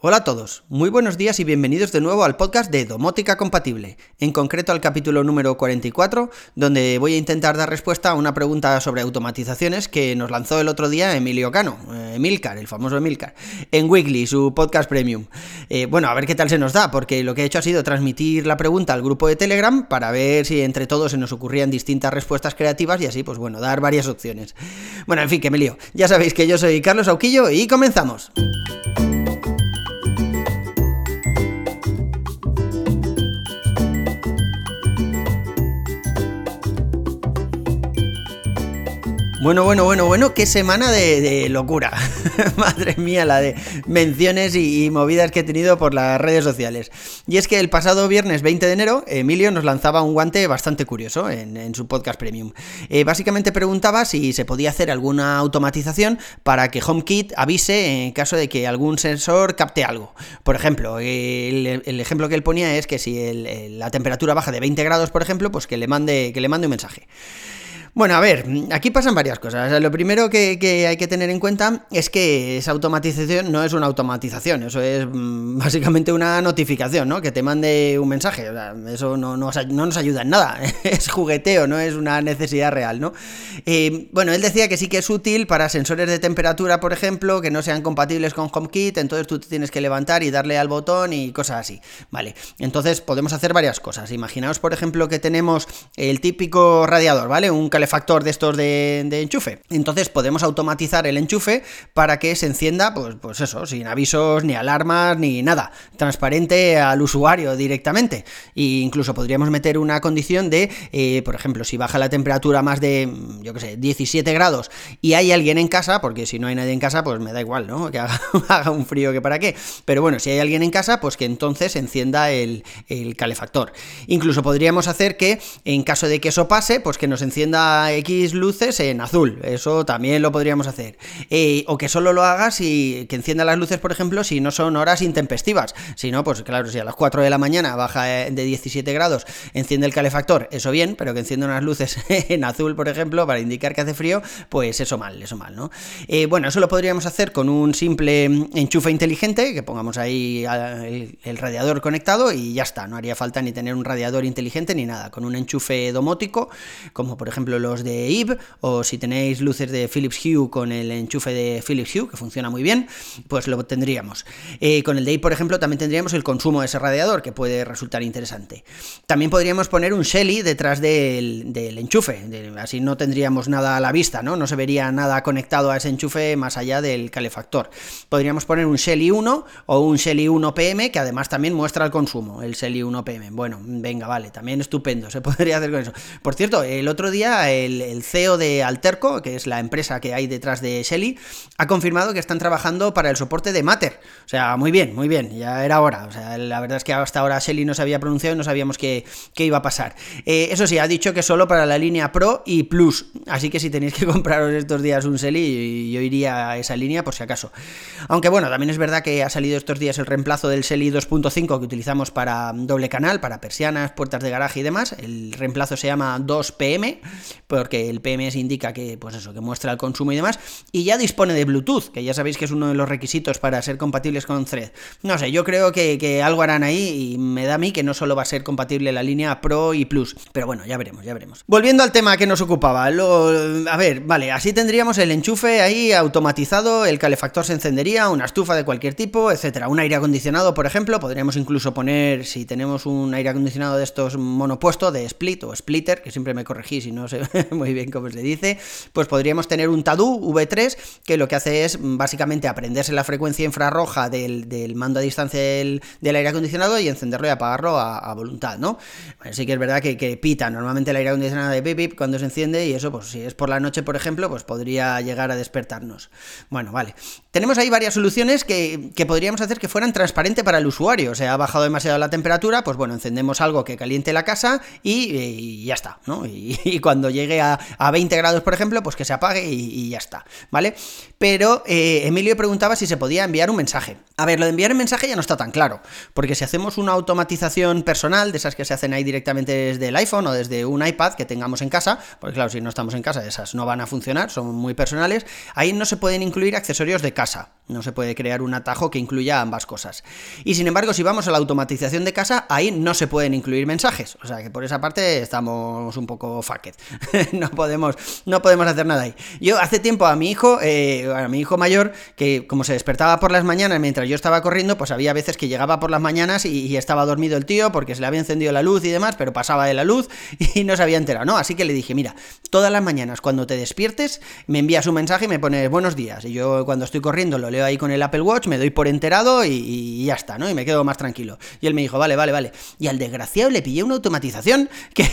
Hola a todos, muy buenos días y bienvenidos de nuevo al podcast de Domótica Compatible, en concreto al capítulo número 44, donde voy a intentar dar respuesta a una pregunta sobre automatizaciones que nos lanzó el otro día Emilio Cano, eh, Emilcar, el famoso Emilcar, en Weekly, su podcast premium. Eh, bueno, a ver qué tal se nos da, porque lo que he hecho ha sido transmitir la pregunta al grupo de Telegram para ver si entre todos se nos ocurrían distintas respuestas creativas y así, pues bueno, dar varias opciones. Bueno, en fin, que me. Ya sabéis que yo soy Carlos Auquillo y comenzamos. Bueno, bueno, bueno, bueno, qué semana de, locura. Madre mía, la de menciones y, movidas que he tenido por las redes sociales. Y es que el pasado viernes 20 de enero, Emilio nos lanzaba un guante bastante curioso en, su podcast premium. Eh, básicamente preguntaba si se podía hacer alguna automatización para que HomeKit avise en caso de que algún sensor capte algo. Por ejemplo, el, ejemplo que él ponía es que si la temperatura baja de 20 grados, por ejemplo, pues que le mande, que le mande un mensaje. Bueno, a ver, aquí pasan varias cosas. lo primero que, hay que tener en cuenta es que esa automatización no es una automatización, eso es mm, básicamente una notificación, ¿no? Que te mande un mensaje. eso no, nos ayuda en nada, es jugueteo, no es una necesidad real, ¿no? Eh, bueno, él decía que sí que es útil para sensores de temperatura, por ejemplo, que no sean compatibles con HomeKit, entonces tú te tienes que levantar y darle al botón y cosas así. Vale, entonces podemos hacer varias cosas. Imaginaos, por ejemplo, que tenemos el típico radiador, ¿vale? Un calefactor factor de estos de, enchufe. Entonces podemos automatizar el enchufe para que se encienda, pues, pues eso, sin avisos, ni alarmas, ni nada. Transparente al usuario directamente. E incluso podríamos meter una condición de, eh, por ejemplo, si baja la temperatura más de, yo que sé, 17 grados y hay alguien en casa, porque si no hay nadie en casa, pues me da igual, ¿no? Que haga, un frío que para qué. Pero bueno, si hay alguien en casa, pues que entonces encienda el calefactor. Incluso podríamos hacer que, en caso de que eso pase, pues que nos encienda X luces en azul, eso también lo podríamos hacer. Eh, o que solo lo hagas y que encienda las luces, por ejemplo, si no son horas intempestivas. Si no, pues claro, si a las 4 de la mañana baja eh, de 17 grados, enciende el calefactor, eso bien, pero que encienda unas luces en azul, por ejemplo, para indicar que hace frío, pues eso mal, eso mal, ¿no? Eh, bueno, eso lo podríamos hacer con un simple enchufe inteligente, que pongamos ahí el, el radiador conectado y ya está, no haría falta ni tener un radiador inteligente ni nada, con un enchufe domótico, como por ejemplo los de Eve, o si tenéis luces de Philips Hue con el enchufe de Philips Hue, que funciona muy bien, pues lo tendríamos. Eh, con el de Eve, por ejemplo, también tendríamos el consumo de ese radiador, que puede resultar interesante. También podríamos poner un Shelly detrás del, enchufe, así no tendríamos nada a la vista, ¿no? No se vería nada conectado a ese enchufe más allá del calefactor. Podríamos poner un Shelly 1 o un Shelly 1 PM, que además también muestra el consumo, el Shelly 1 PM. Bueno, venga, vale, también estupendo, se podría hacer con eso. Por cierto, el otro día el, CEO de Alterco, que es la empresa que hay detrás de Shelly, ha confirmado que están trabajando para el soporte de Matter. O sea, muy bien, muy bien, ya era hora. O sea, la verdad es que hasta ahora Shelly no se había pronunciado y no sabíamos qué, iba a pasar. Eh, eso sí, ha dicho que solo para la línea Pro y Plus. Así que si tenéis que compraros estos días un Shelly, yo iría a esa línea por si acaso. Aunque bueno, también es verdad que ha salido estos días el reemplazo del Shelly 2.5 que utilizamos para doble canal, para persianas, puertas de garaje y demás. El reemplazo se llama 2PM, porque el PMS indica que, pues eso, que muestra el consumo y demás, y ya dispone de Bluetooth, que ya sabéis que es uno de los requisitos para ser compatibles con Thread. No sé, yo creo que, algo harán ahí y me da a mí que no solo va a ser compatible la línea Pro y Plus, pero bueno, ya veremos, ya veremos. Volviendo al tema que nos ocupaba, lo, a ver, vale, así tendríamos el enchufe ahí automatizado, el calefactor se encendería, una estufa de cualquier tipo, etcétera. Un aire acondicionado, por ejemplo, podríamos incluso poner, si tenemos un aire acondicionado de estos monopuesto, de split o splitter, que siempre me corregís si no sé muy bien cómo se dice, pues podríamos tener un TADU V3 que lo que hace es básicamente aprenderse la frecuencia infrarroja del, mando a distancia del, aire acondicionado y encenderlo y apagarlo a, voluntad, ¿no? sí que es verdad que, pita normalmente el aire acondicionado de pip, cuando se enciende y eso, pues si es por la noche, por ejemplo, pues podría llegar a despertarnos. Bueno, vale. Tenemos ahí varias soluciones que, podríamos hacer que fueran transparentes para el usuario. O sea, ha bajado demasiado la temperatura, pues bueno, encendemos algo que caliente la casa y, ya está, ¿no? Y, cuando llegue a, a 20 grados, por ejemplo, pues que se apague y, ya está, ¿vale? pero eh, Emilio preguntaba si se podía enviar un mensaje. A ver, lo de enviar un mensaje ya no está tan claro, porque si hacemos una automatización personal, de esas que se hacen ahí directamente desde el iPhone o desde un iPad que tengamos en casa, porque claro, si no estamos en casa, esas no van a funcionar, son muy personales, ahí no se pueden incluir accesorios de casa, no se puede crear un atajo que incluya ambas cosas. Y sin embargo, si vamos a la automatización de casa, ahí no se pueden incluir mensajes, o sea que por esa parte estamos un poco fucked, no podemos, no podemos hacer nada ahí. Yo hace tiempo a mi hijo, eh, a mi hijo mayor, que como se despertaba por las mañanas mientras yo estaba corriendo, pues había veces que llegaba por las mañanas y, estaba dormido el tío porque se le había encendido la luz y demás, pero pasaba de la luz y no se había enterado, ¿no? Así que le dije, mira, todas las mañanas cuando te despiertes, me envías un mensaje y me pones buenos días. Y yo cuando estoy corriendo lo leo ahí con el Apple Watch, me doy por enterado y, ya está, ¿no? Y me quedo más tranquilo. Y él me dijo, vale, vale, vale. Y al desgraciado le pillé una automatización que...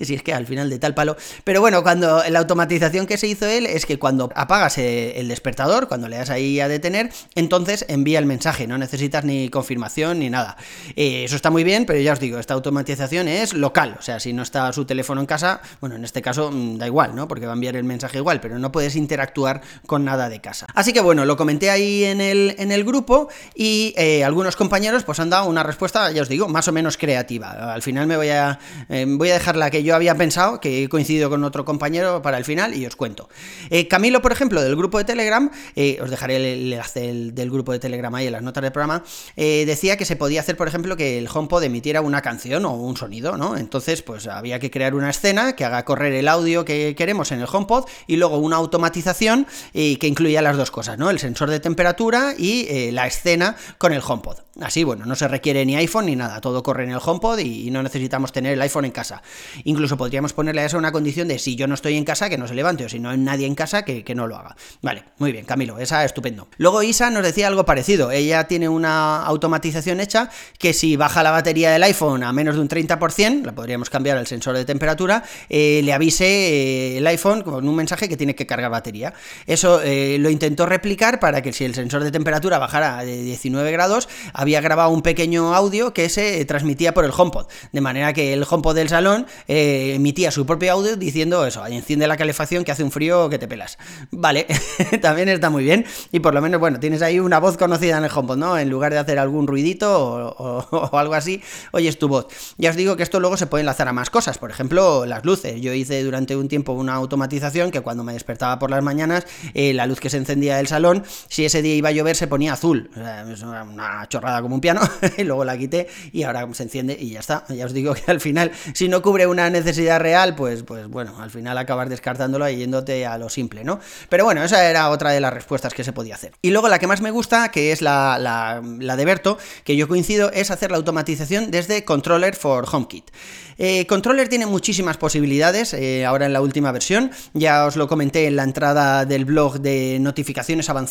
si es que al final de tal palo. Pero bueno, cuando la automatización que se hizo él es que cuando apagas el despertador, cuando le das ahí a detener, entonces envía el mensaje, no necesitas ni confirmación ni nada. Eh, eso está muy bien, pero ya os digo, esta automatización es local, o sea, si no está su teléfono en casa, bueno, en este caso mm, da igual, ¿no? Porque va a enviar el mensaje igual, pero no puedes interactuar con nada de casa. Así que bueno, lo comenté ahí en el, en el grupo y eh, algunos compañeros pues han dado una respuesta, ya os digo, más o menos creativa. Al final me voy a, eh, voy a dejar la que yo había pensado, que he coincidido con otro compañero para el final y os cuento. Camilo, por ejemplo, del grupo de Telegram, os dejaré el enlace del grupo de Telegram ahí en las notas del programa, decía que se podía hacer, por ejemplo, que el HomePod emitiera una canción o un sonido, ¿no? Entonces, pues había que crear una escena que haga correr el audio que queremos en el HomePod y luego una automatización que incluya las dos cosas, ¿no? El sensor de temperatura y eh, la escena con el HomePod. Así, bueno, no se requiere ni iPhone ni nada, todo corre en el HomePod y, no necesitamos tener el iPhone en casa. Incluso podríamos ponerle a eso una condición de si yo no estoy en casa, que no se levante, o si no hay nadie en casa, que, que no lo haga. Vale, muy bien, Camilo, esa estupendo. Luego Isa nos decía algo parecido, ella tiene una automatización hecha que si baja la batería del iPhone a menos de un 30%, la podríamos cambiar al sensor de temperatura, eh, le avise eh, el iPhone con un mensaje que tiene que cargar batería. Eso lo intentó replicar para que si el sensor de temperatura bajara de 19 grados, había grabado un pequeño audio que se transmitía por el HomePod, de manera que el HomePod del salón emitía su propio audio diciendo eso, enciende la calefacción que hace un frío que te pelas. Vale, también está muy bien y por lo menos, bueno, tienes ahí una voz conocida en el HomePod, ¿no? En lugar de hacer algún ruidito o, algo así, oyes tu voz. Ya os digo que esto luego se puede enlazar a más cosas, por ejemplo, las luces. Yo hice durante un tiempo una automatización que cuando me despertaba por las mañanas, eh, la luz que se encendía del salón, si ese día iba a llover, se ponía azul. una chorrada como un piano, y luego la quité y ahora se enciende y ya está. Ya os digo que al final, si no cubre una necesidad real, pues, pues bueno, al final acabas descartándolo y yéndote a lo simple, ¿no? Pero bueno, esa era otra de las respuestas que se podía hacer. Y luego la que más me gusta, que es la, la de Berto, que yo coincido, es hacer la automatización desde Controller for HomeKit. Eh, Controller tiene muchísimas posibilidades eh, ahora en la última versión, ya os lo comenté en la entrada del blog de notificaciones avanzadas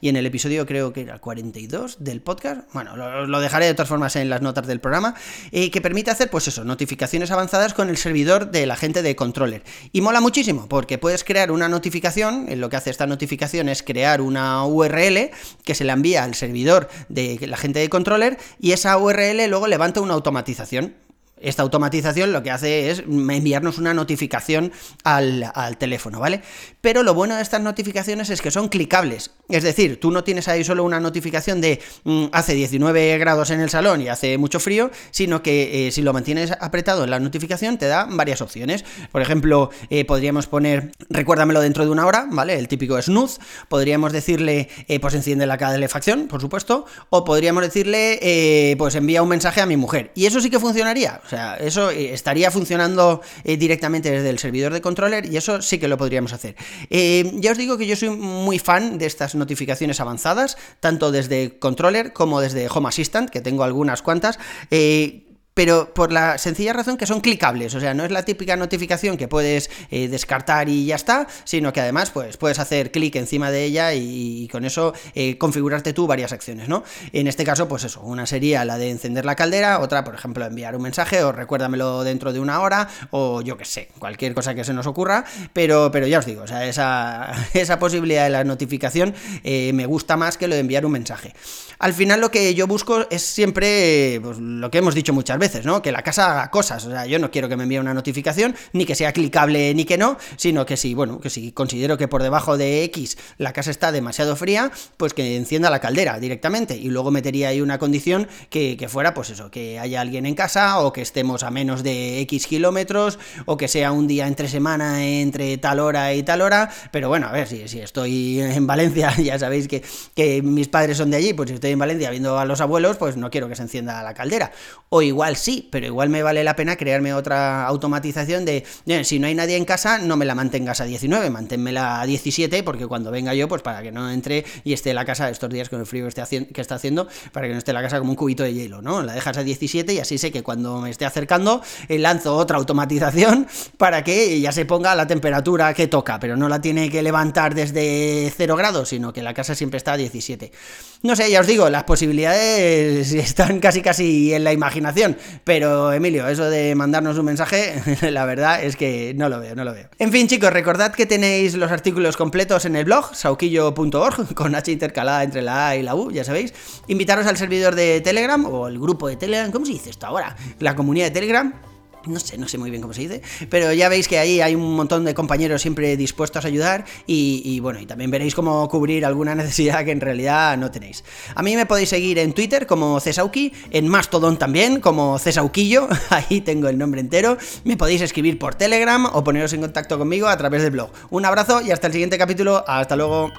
y en el episodio creo que era el 42 del podcast, bueno, lo, dejaré de todas formas en las notas del programa, eh, que permite hacer pues eso, notificaciones avanzadas con el servidor de la gente de Controller. Y mola muchísimo porque puedes crear una notificación, lo que hace esta notificación es crear una URL que se la envía al servidor de la gente de Controller y esa URL luego levanta una automatización. Esta automatización lo que hace es enviarnos una notificación al, teléfono, ¿vale? Pero lo bueno de estas notificaciones es que son clicables. Es decir, tú no tienes ahí solo una notificación de mm, hace 19 grados en el salón y hace mucho frío, sino que eh, si lo mantienes apretado en la notificación te da varias opciones. Por ejemplo, eh, podríamos poner recuérdamelo dentro de una hora, ¿vale? El típico snooze. Podríamos decirle, eh, pues enciende la calefacción, por supuesto. O podríamos decirle, pues envía un mensaje a mi mujer. Y eso sí que funcionaría. Sea, eso eh, estaría funcionando eh, directamente desde el servidor de controller y eso sí que lo podríamos hacer. Eh, ya os digo que yo soy muy fan de estas notificaciones avanzadas, tanto desde controller como desde Home Assistant, que tengo algunas cuantas pero por la sencilla razón que son clicables, o sea, no es la típica notificación que puedes eh, descartar y ya está, sino que además pues, puedes hacer clic encima de ella y, con eso eh, configurarte tú varias acciones, ¿no? En este caso, pues eso, una sería la de encender la caldera, otra, por ejemplo, enviar un mensaje o recuérdamelo dentro de una hora o yo qué sé, cualquier cosa que se nos ocurra, pero, pero ya os digo, o sea, esa, esa posibilidad de la notificación eh, me gusta más que lo de enviar un mensaje. Al final lo que yo busco es siempre pues, lo que hemos dicho muchas veces, veces, ¿no? Que la casa haga cosas. O sea, yo no quiero que me envíe una notificación, ni que sea clicable ni que no, sino que si, bueno, que si considero que por debajo de X la casa está demasiado fría, pues que encienda la caldera directamente. Y luego metería ahí una condición que, que fuera, pues eso, que haya alguien en casa o que estemos a menos de X kilómetros o que sea un día entre semana entre tal hora y tal hora. Pero bueno, a ver, si, si estoy en Valencia, ya sabéis que, que mis padres son de allí, pues si estoy en Valencia viendo a los abuelos, pues no quiero que se encienda la caldera. O igual sí, pero igual me vale la pena crearme otra automatización de, si no hay nadie en casa, no me la mantengas a 19, manténmela a 17, porque cuando venga yo, pues para que no entre y esté la casa estos días con el frío que, está haciendo, para que no esté la casa como un cubito de hielo, ¿no? La dejas a 17 y así sé que cuando me esté acercando, eh, lanzo otra automatización para que ya se ponga la temperatura que toca, pero no la tiene que levantar desde 0 grados, sino que la casa siempre está a 17. No sé, ya os digo, las posibilidades están casi casi en la imaginación, pero Emilio, eso de mandarnos un mensaje, la verdad es que no lo veo, no lo veo. En fin, chicos, recordad que tenéis los artículos completos en el blog, sauquillo.org, con H intercalada entre la A y la U, ya sabéis. Invitaros al servidor de Telegram o el grupo de Telegram, ¿cómo se dice esto ahora? La comunidad de Telegram no sé, no sé muy bien cómo se dice, pero ya veis que ahí hay un montón de compañeros siempre dispuestos a ayudar y, bueno, y también veréis cómo cubrir alguna necesidad que en realidad no tenéis. A mí me podéis seguir en Twitter como Cesauki, en Mastodon también como Cesauquillo, ahí tengo el nombre entero, me podéis escribir por Telegram o poneros en contacto conmigo a través del blog. Un abrazo y hasta el siguiente capítulo, hasta luego.